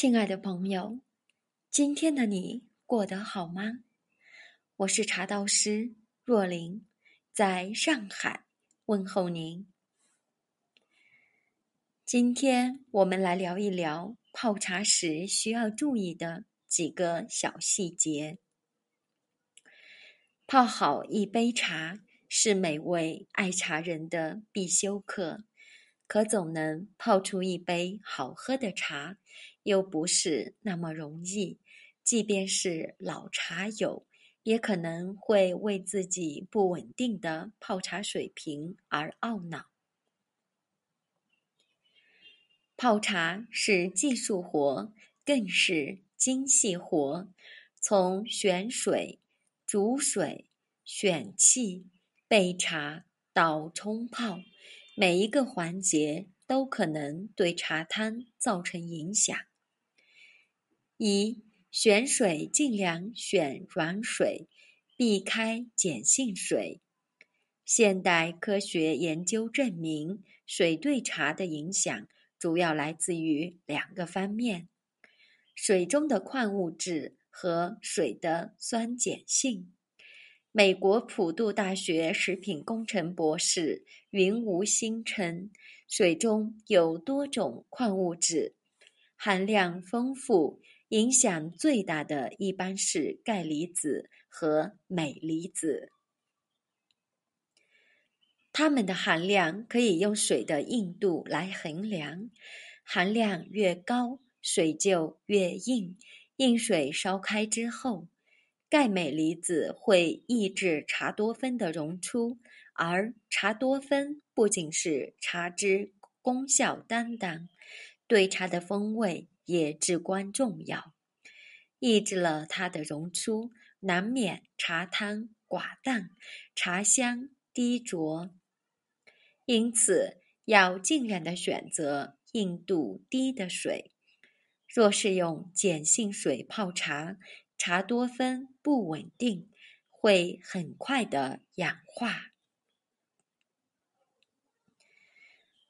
亲爱的朋友，今天的你过得好吗？我是茶道师若琳，在上海问候您。今天我们来聊一聊泡茶时需要注意的几个小细节。泡好一杯茶是每位爱茶人的必修课。可总能泡出一杯好喝的茶，又不是那么容易。即便是老茶友，也可能会为自己不稳定的泡茶水平而懊恼。泡茶是技术活，更是精细活。从选水、煮水、选气、备茶到冲泡。每一个环节都可能对茶汤造成影响。一、选水尽量选软水，避开碱性水。现代科学研究证明，水对茶的影响主要来自于两个方面：水中的矿物质和水的酸碱性。美国普渡大学食品工程博士云无心称，水中有多种矿物质，含量丰富，影响最大的一般是钙离子和镁离子。它们的含量可以用水的硬度来衡量，含量越高，水就越硬。硬水烧开之后。钙镁离子会抑制茶多酚的溶出，而茶多酚不仅是茶汁功效担当，对茶的风味也至关重要。抑制了它的溶出，难免茶汤寡淡，茶香低浊。因此，要尽量的选择硬度低的水。若是用碱性水泡茶，茶多酚不稳定，会很快的氧化。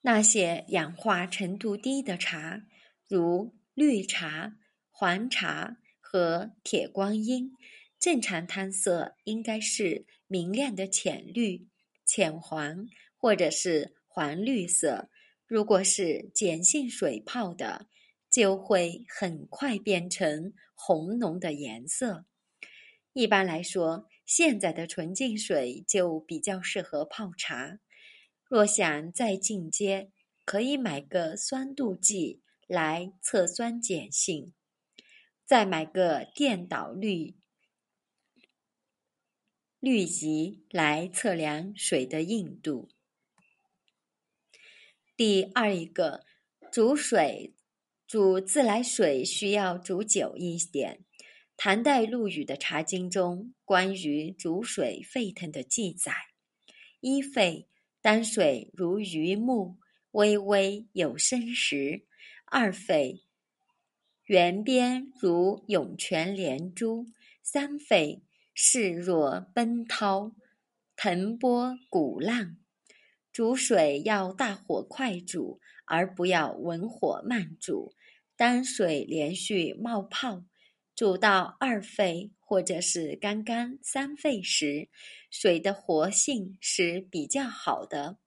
那些氧化程度低的茶，如绿茶、黄茶和铁观音，正常汤色应该是明亮的浅绿、浅黄或者是黄绿色。如果是碱性水泡的，就会很快变成红浓的颜色。一般来说，现在的纯净水就比较适合泡茶。若想再进阶，可以买个酸度计来测酸碱性，再买个电导滤滤仪来测量水的硬度。第二一个，煮水。煮自来水需要煮久一点。唐代陆羽的《茶经》中关于煮水沸腾的记载：一沸，当水如鱼目，微微有声时；二沸，圆边如涌泉连珠；三沸，势若奔涛，腾波鼓浪。煮水要大火快煮，而不要文火慢煮。当水连续冒泡，煮到二沸或者是刚刚三沸时，水的活性是比较好的。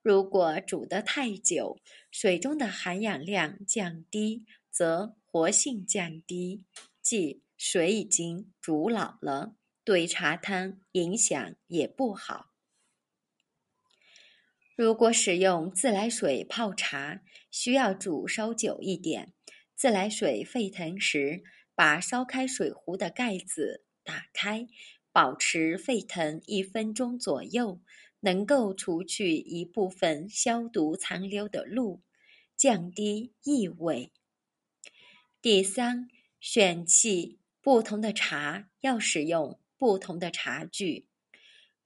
如果煮得太久，水中的含氧量降低，则活性降低，即水已经煮老了，对茶汤影响也不好。如果使用自来水泡茶，需要煮稍久一点。自来水沸腾时，把烧开水壶的盖子打开，保持沸腾一分钟左右，能够除去一部分消毒残留的氯，降低异味。第三，选器，不同的茶要使用不同的茶具。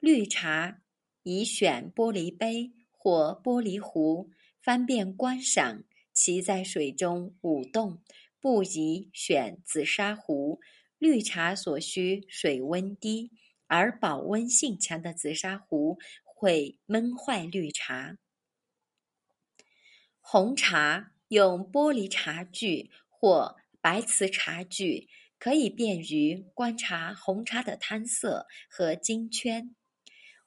绿茶宜选玻璃杯或玻璃壶，方便观赏。其在水中舞动，不宜选紫砂壶。绿茶所需水温低，而保温性强的紫砂壶会闷坏绿茶。红茶用玻璃茶具或白瓷茶具，可以便于观察红茶的汤色和金圈。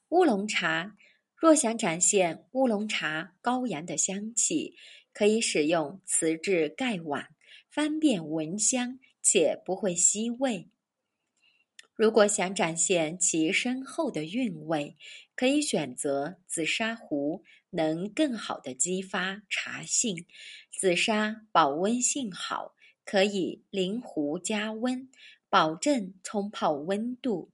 乌龙茶若想展现乌龙茶高扬的香气，可以使用瓷质盖碗，方便闻香且不会吸味。如果想展现其深厚的韵味，可以选择紫砂壶，能更好的激发茶性。紫砂保温性好，可以临壶加温，保证冲泡温度。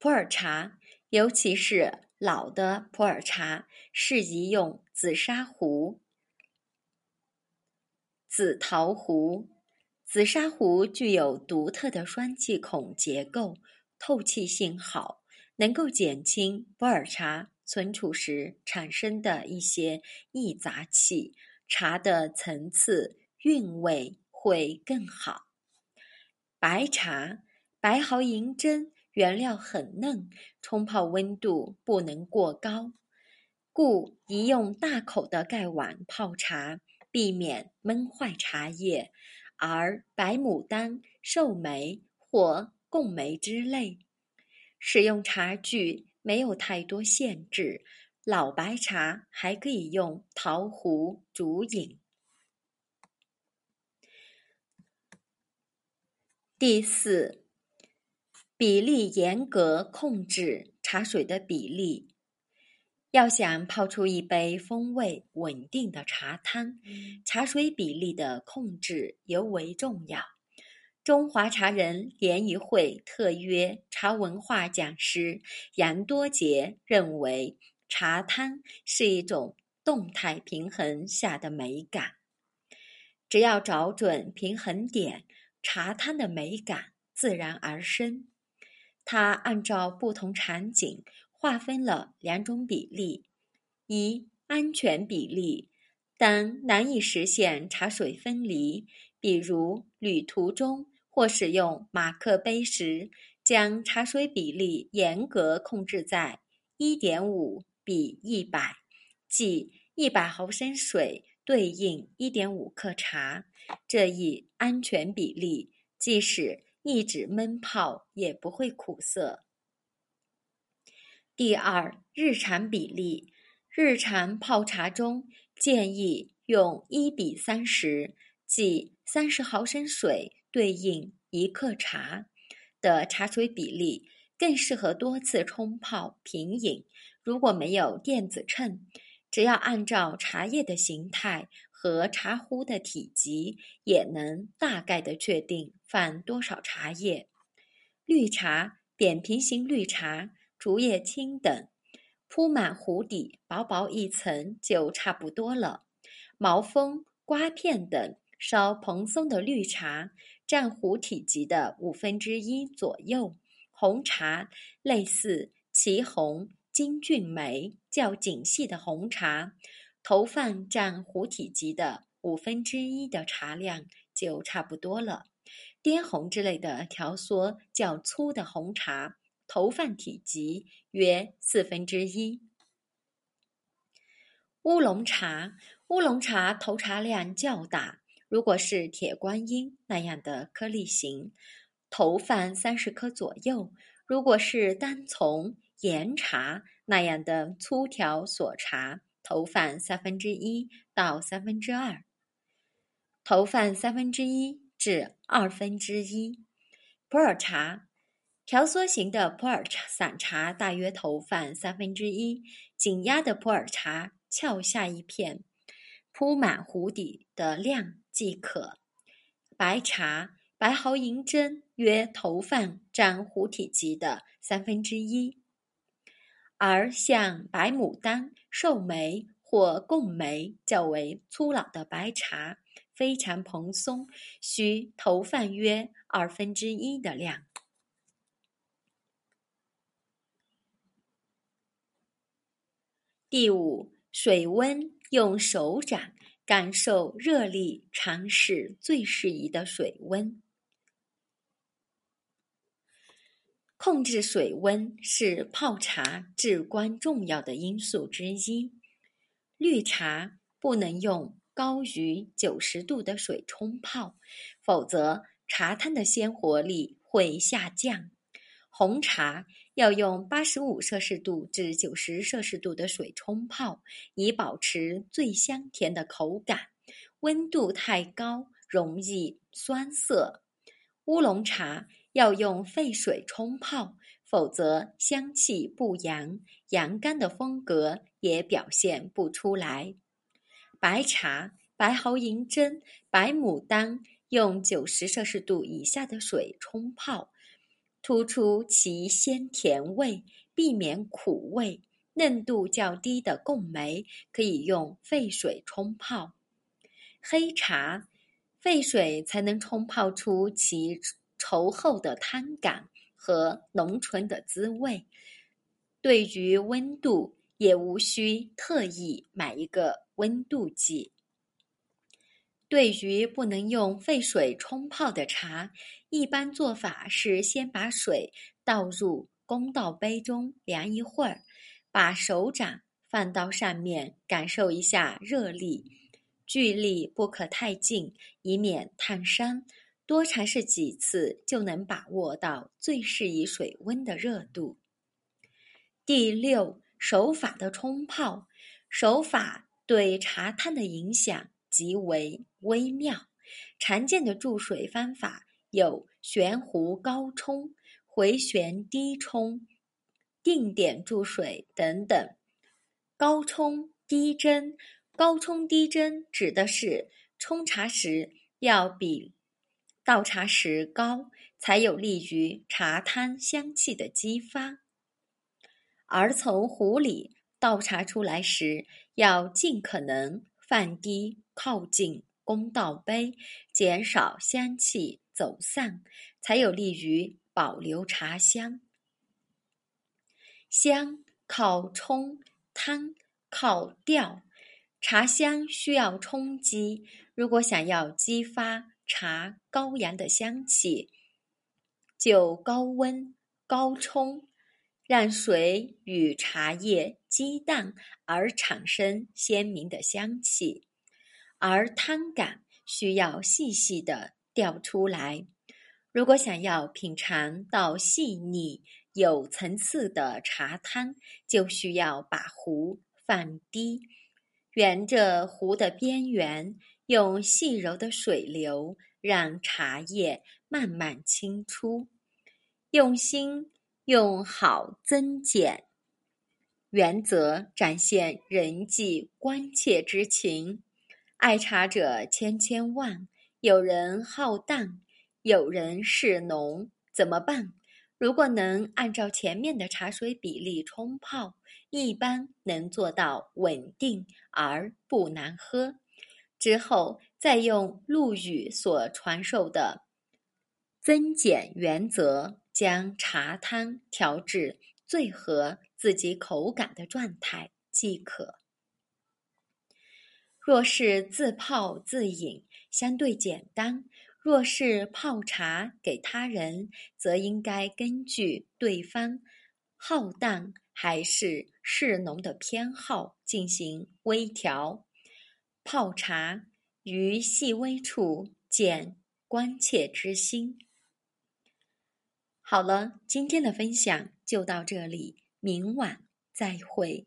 普洱茶，尤其是老的普洱茶，适宜用紫砂壶、紫陶壶。紫砂壶具有独特的双气孔结构，透气性好，能够减轻普洱茶存储时产生的一些易杂气，茶的层次韵味会更好。白茶，白毫银针原料很嫩，冲泡温度不能过高，故宜用大口的盖碗泡茶，避免闷坏茶叶。而白牡丹、寿眉或贡眉之类，使用茶具没有太多限制。老白茶还可以用陶壶煮饮。第四，比例严格控制茶水的比例。要想泡出一杯风味稳定的茶汤，茶水比例的控制尤为重要。中华茶人联谊会特约茶文化讲师杨多杰认为，茶汤是一种动态平衡下的美感，只要找准平衡点，茶汤的美感自然而生。他按照不同场景。划分了两种比例：一、安全比例，当难以实现茶水分离，比如旅途中或使用马克杯时，将茶水比例严格控制在一点五比一百，即一百毫升水对应一点五克茶。这一安全比例，即使一直闷泡也不会苦涩。第二，日常比例，日常泡茶中建议用一比三十，即三十毫升水对应一克茶的茶水比例，更适合多次冲泡品饮。如果没有电子秤，只要按照茶叶的形态和茶壶的体积，也能大概的确定放多少茶叶。绿茶，扁平型绿茶。竹叶青等，铺满壶底薄薄一层就差不多了。毛峰、瓜片等稍蓬松的绿茶，占壶体积的五分之一左右。红茶类似祁红、金骏眉较紧细的红茶，投放占壶体积的五分之一的茶量就差不多了。滇红之类的条索较粗的红茶。投饭体积约四分之一。乌龙茶，乌龙茶投茶量较大。如果是铁观音那样的颗粒型，投放三十克左右；如果是单丛岩茶那样的粗条索茶，投放三分之一到三分之二。投饭三分之一至二分之一。普洱茶。条索型的普洱茶散茶大约投放三分之一，紧压的普洱茶翘下一片，铺满壶底的量即可。白茶白毫银针约投放占壶体积的三分之一，而像白牡丹、寿眉或贡眉较为粗老的白茶，非常蓬松，需投放约二分之一的量。第五，水温用手掌感受热力，尝试最适宜的水温。控制水温是泡茶至关重要的因素之一。绿茶不能用高于九十度的水冲泡，否则茶汤的鲜活力会下降。红茶要用八十五摄氏度至九十摄氏度的水冲泡，以保持最香甜的口感。温度太高容易酸涩。乌龙茶要用沸水冲泡，否则香气不扬，阳刚的风格也表现不出来。白茶、白毫银针、白牡丹用九十摄氏度以下的水冲泡。突出其鲜甜味，避免苦味。嫩度较低的贡梅可以用沸水冲泡。黑茶，沸水才能冲泡出其稠厚的汤感和浓醇的滋味。对于温度，也无需特意买一个温度计。对于不能用沸水冲泡的茶，一般做法是先把水倒入公道杯中凉一会儿，把手掌放到上面感受一下热力，距离不可太近，以免烫伤。多尝试几次就能把握到最适宜水温的热度。第六，手法的冲泡，手法对茶汤的影响。极为微妙，常见的注水方法有悬壶高冲、回旋低冲、定点注水等等。高冲低斟，高冲低斟指的是冲茶时要比倒茶时高，才有利于茶汤香气的激发。而从壶里倒茶出来时，要尽可能放低。靠近公道杯，减少香气走散，才有利于保留茶香。香靠冲，汤靠调，茶香需要冲击。如果想要激发茶高扬的香气，就高温高冲，让水与茶叶激荡而产生鲜明的香气。而汤感需要细细的调出来。如果想要品尝到细腻有层次的茶汤，就需要把壶放低，沿着壶的边缘，用细柔的水流让茶叶慢慢清出。用心用好增减原则，展现人际关切之情。爱茶者千千万，有人好淡，有人是浓，怎么办？如果能按照前面的茶水比例冲泡，一般能做到稳定而不难喝。之后再用陆羽所传授的增减原则，将茶汤调至最合自己口感的状态即可。若是自泡自饮，相对简单；若是泡茶给他人，则应该根据对方好淡还是适浓的偏好进行微调。泡茶于细微处见关切之心。好了，今天的分享就到这里，明晚再会。